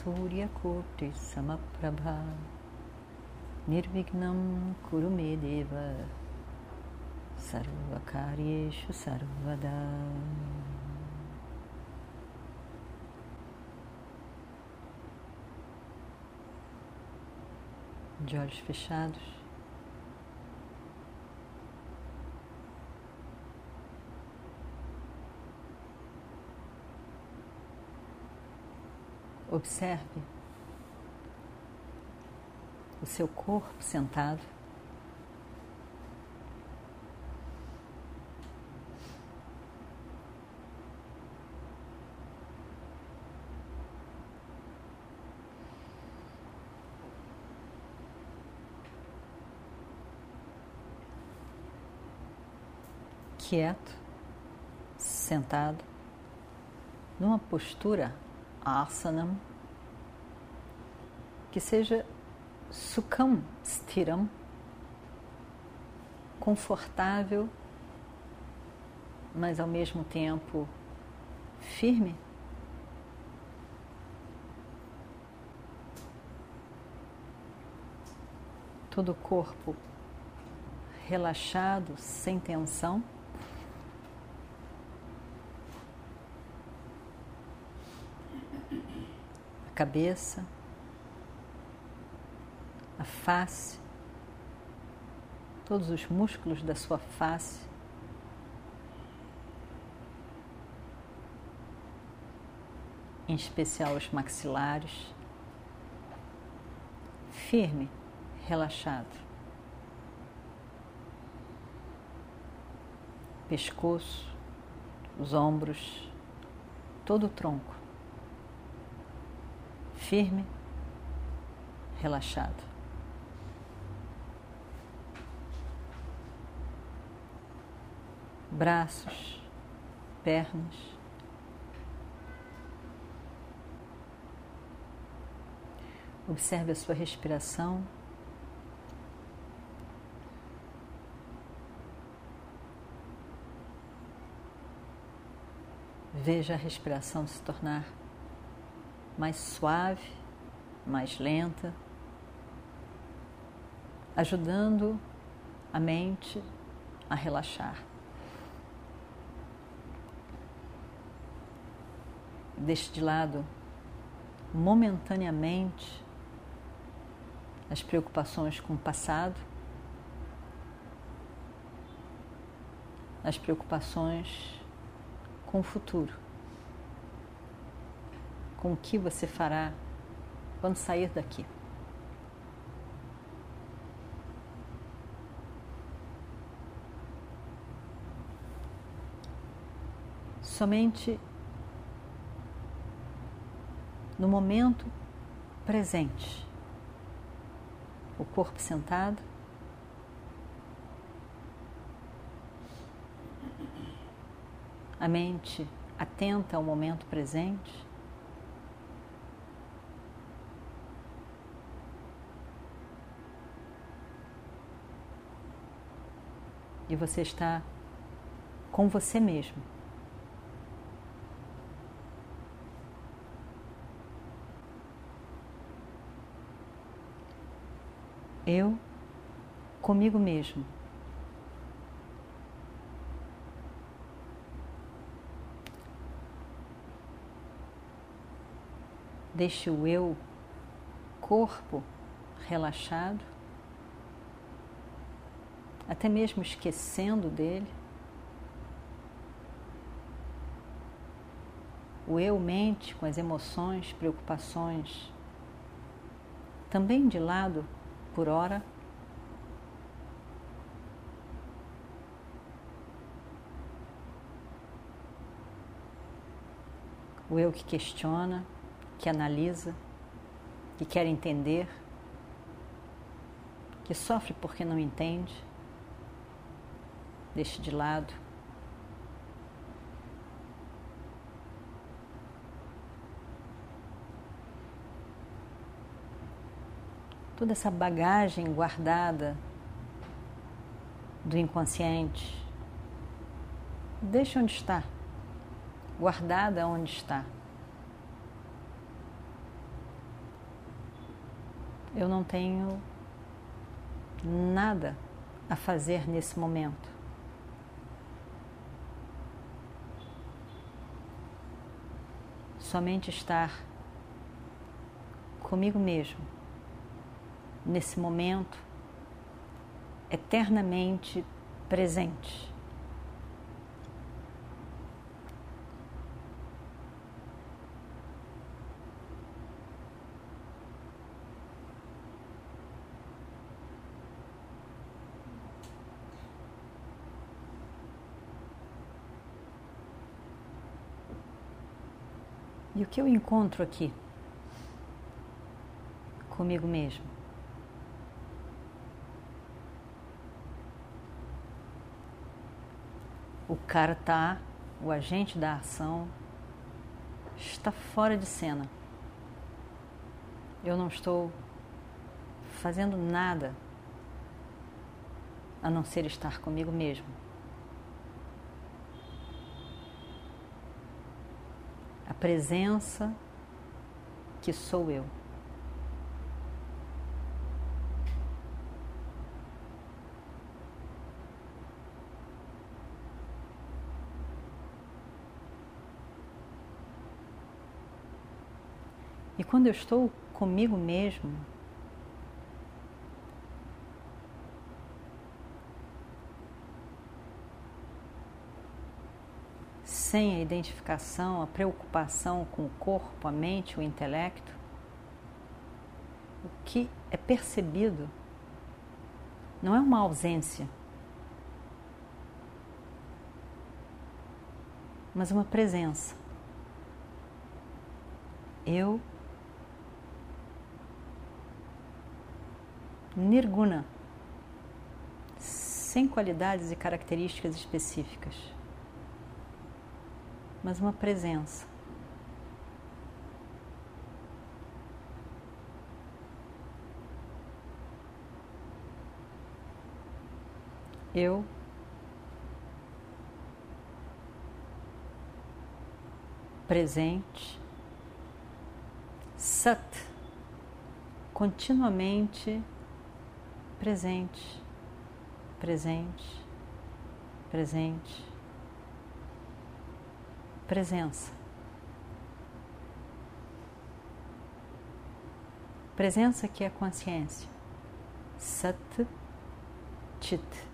Suryakurti Samaprabha. Nirvignam Kurumedeva Sarvakaryeshu Sarvada. De olhos fechados Observe o seu corpo sentado. Quieto, sentado, numa postura asanam, que seja sukham stiram, confortável, mas ao mesmo tempo firme. Todo o corpo relaxado, sem tensão. cabeça, a face, todos os músculos da sua face. Em especial os maxilares, firme, relaxado. Pescoço, os ombros, todo o tronco firme, relaxado. Braços, pernas. Observe a sua respiração. Veja a respiração se tornar mais suave, mais lenta, ajudando a mente a relaxar. Deixe de lado momentaneamente as preocupações com o passado, as preocupações com o futuro com o que você fará quando sair daqui. Somente no momento presente, o corpo sentado, a mente atenta ao momento presente. e você está com você mesmo. Eu comigo mesmo. Deixe o eu, corpo relaxado até mesmo esquecendo dele. O eu mente com as emoções, preocupações, também de lado por hora. O eu que questiona, que analisa, que quer entender, que sofre porque não entende, deixe de lado. Toda essa bagagem guardada do inconsciente, deixe onde está, guardada onde está. Eu não tenho nada a fazer nesse momento. Somente estar comigo mesmo, nesse momento, eternamente presente. E o que eu encontro aqui comigo mesmo? O cara tá, o agente da ação está fora de cena. Eu não estou fazendo nada a não ser estar comigo mesmo. presença que sou eu. Quando eu estou comigo mesmo, sem a identificação, a preocupação com o corpo, a mente, o intelecto, o que é percebido não é uma ausência, mas uma presença. Eu, Nirguna, sem qualidades e características específicas. Mas uma presença. Eu. Presente, Sat, continuamente presente, presente, presente presença. Presença que é consciência. Sat Chit.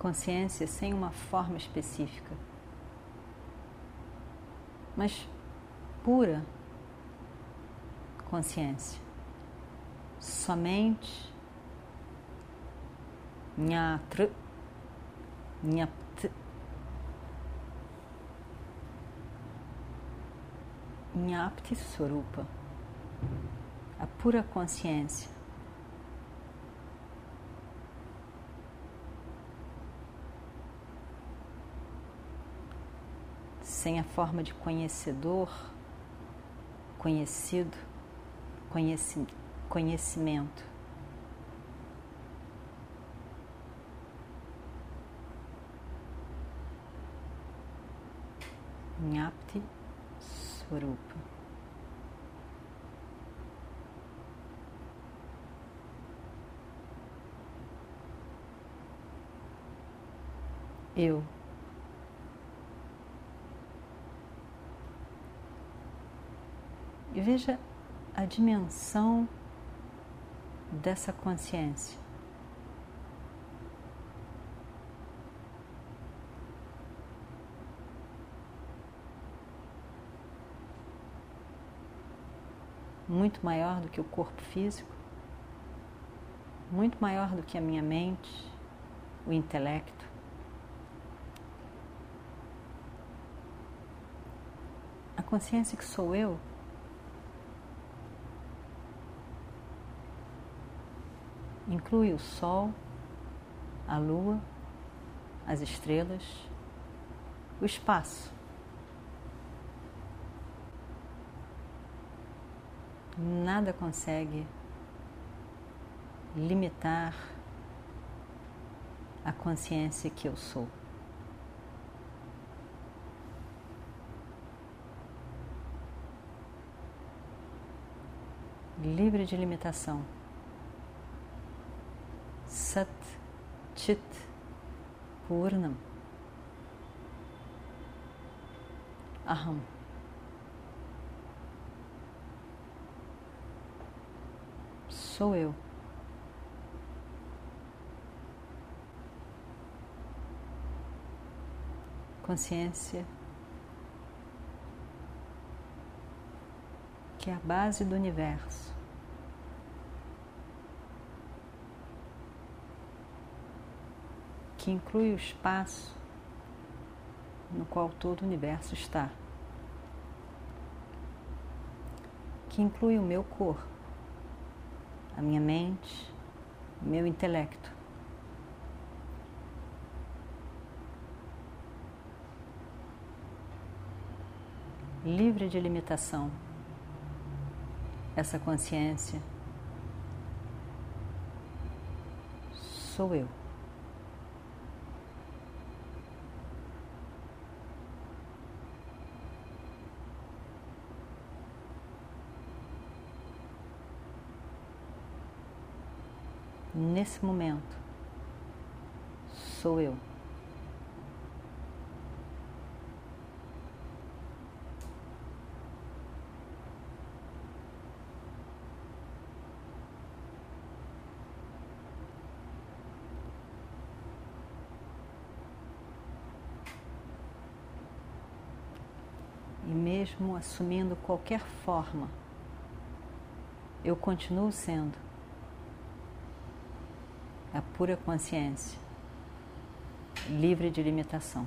Consciência sem uma forma específica mas pura consciência. Somente Nyatru, Nyapt, Nyapti Swarupa, a pura consciência. Sem a forma de conhecedor, conhecido, conheci, conhecimento. Nyapti Swarupa. Eu E veja a dimensão dessa consciência. muito maior do que o corpo físico, muito maior do que a minha mente, o intelecto. A consciência que sou eu inclui o Sol, a Lua, as estrelas, o espaço. Nada consegue limitar a consciência que eu sou. Livre de limitação. Sat Chit Purnam Aham. Sou eu. Consciência que é a base do universo. Que inclui o espaço no qual todo o universo está, que inclui o meu corpo, a minha mente, o meu intelecto. Livre de limitação, essa consciência sou eu. Nesse momento sou eu. E mesmo assumindo qualquer forma, eu continuo sendo a pura consciência, livre de limitação.